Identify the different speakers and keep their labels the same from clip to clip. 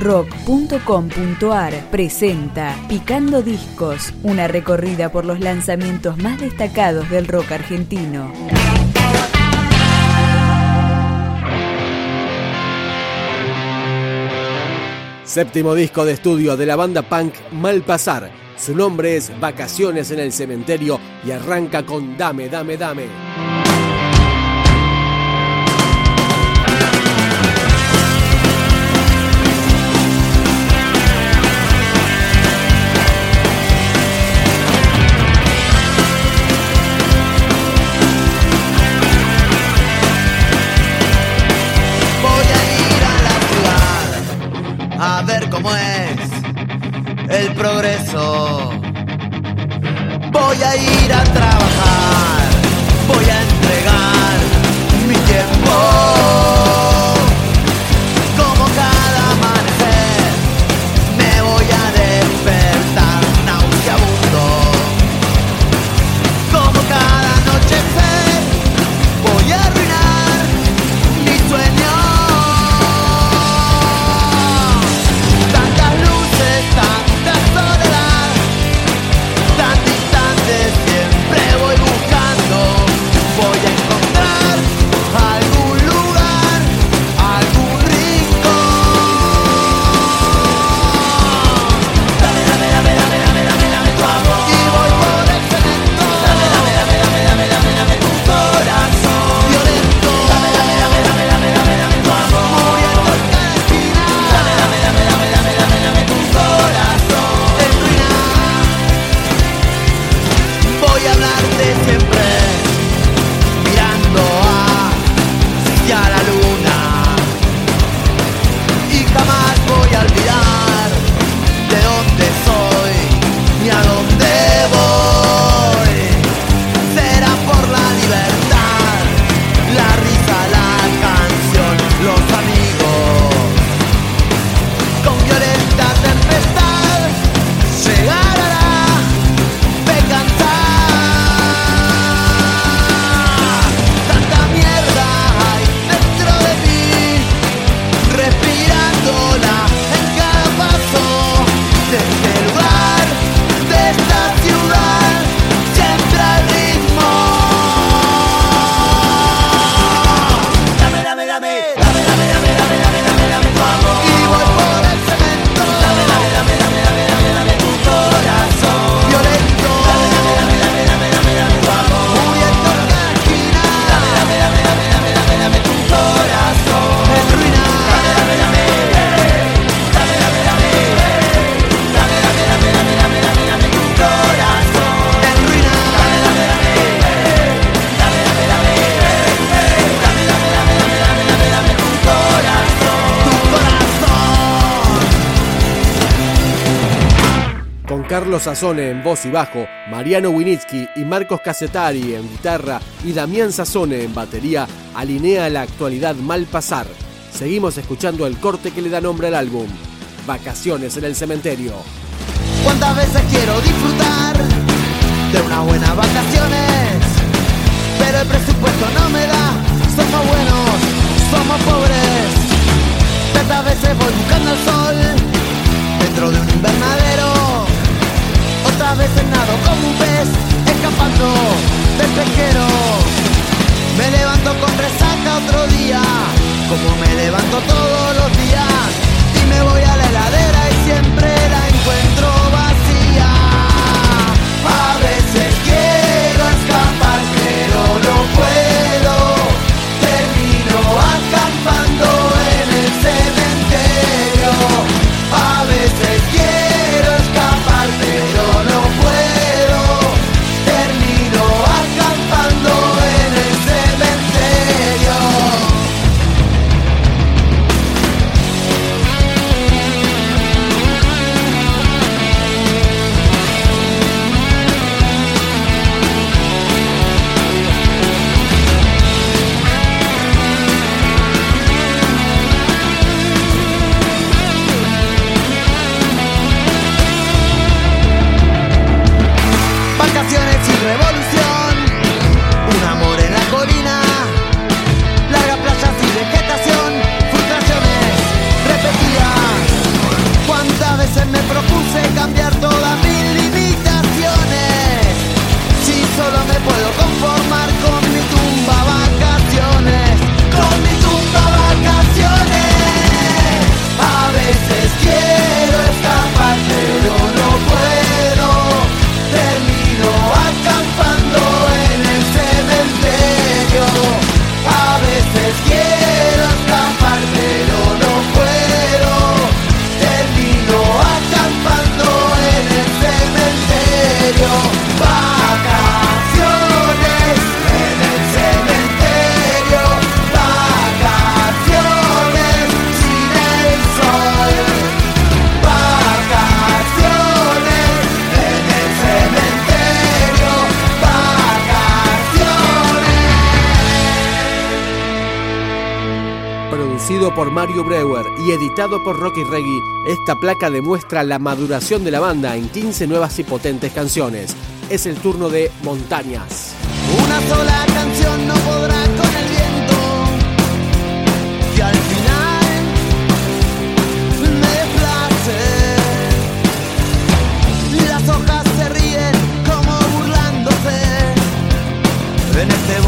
Speaker 1: rock.com.ar presenta Picando Discos, una recorrida por los lanzamientos más destacados del rock argentino.
Speaker 2: Séptimo disco de estudio de la banda punk Malpasar. Su nombre es Vacaciones en el Cementerio y arranca con Dame, Dame, Dame.
Speaker 3: El progreso. Voy a ir a trabajar, voy a entregar mi tiempo.
Speaker 2: Carlos Sazone en voz y bajo, Mariano Winitsky y Marcos Casetari en guitarra y Damián Sazone en batería alinea la actualidad mal pasar. Seguimos escuchando el corte que le da nombre al álbum, Vacaciones en el Cementerio.
Speaker 3: ¿Cuántas veces quiero disfrutar de unas buenas vacaciones? Pero el presupuesto no me da, somos buenos, somos pobres. Tantas veces voy buscando el sol dentro de un otra como un pez, escapando del pesquero. Me levanto con resaca otro día, como me levanto todos los
Speaker 2: por Mario Breuer y editado por Rocky Reggie, esta placa demuestra la maduración de la banda en 15 nuevas y potentes canciones. Es el turno de Montañas.
Speaker 3: Una sola canción no podrá con el viento. Y al final me place. Las hojas se ríen como burlándose. Este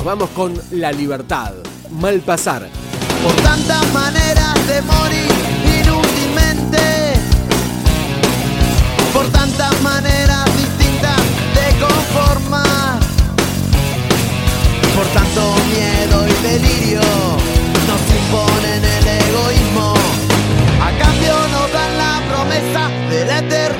Speaker 2: nos vamos con La Libertad, Mal Pasar.
Speaker 3: Por tantas maneras de morir inútilmente, por tantas maneras distintas de conformar, por tanto miedo y delirio, nos imponen el egoísmo. A cambio nos dan la promesa del
Speaker 4: eterno.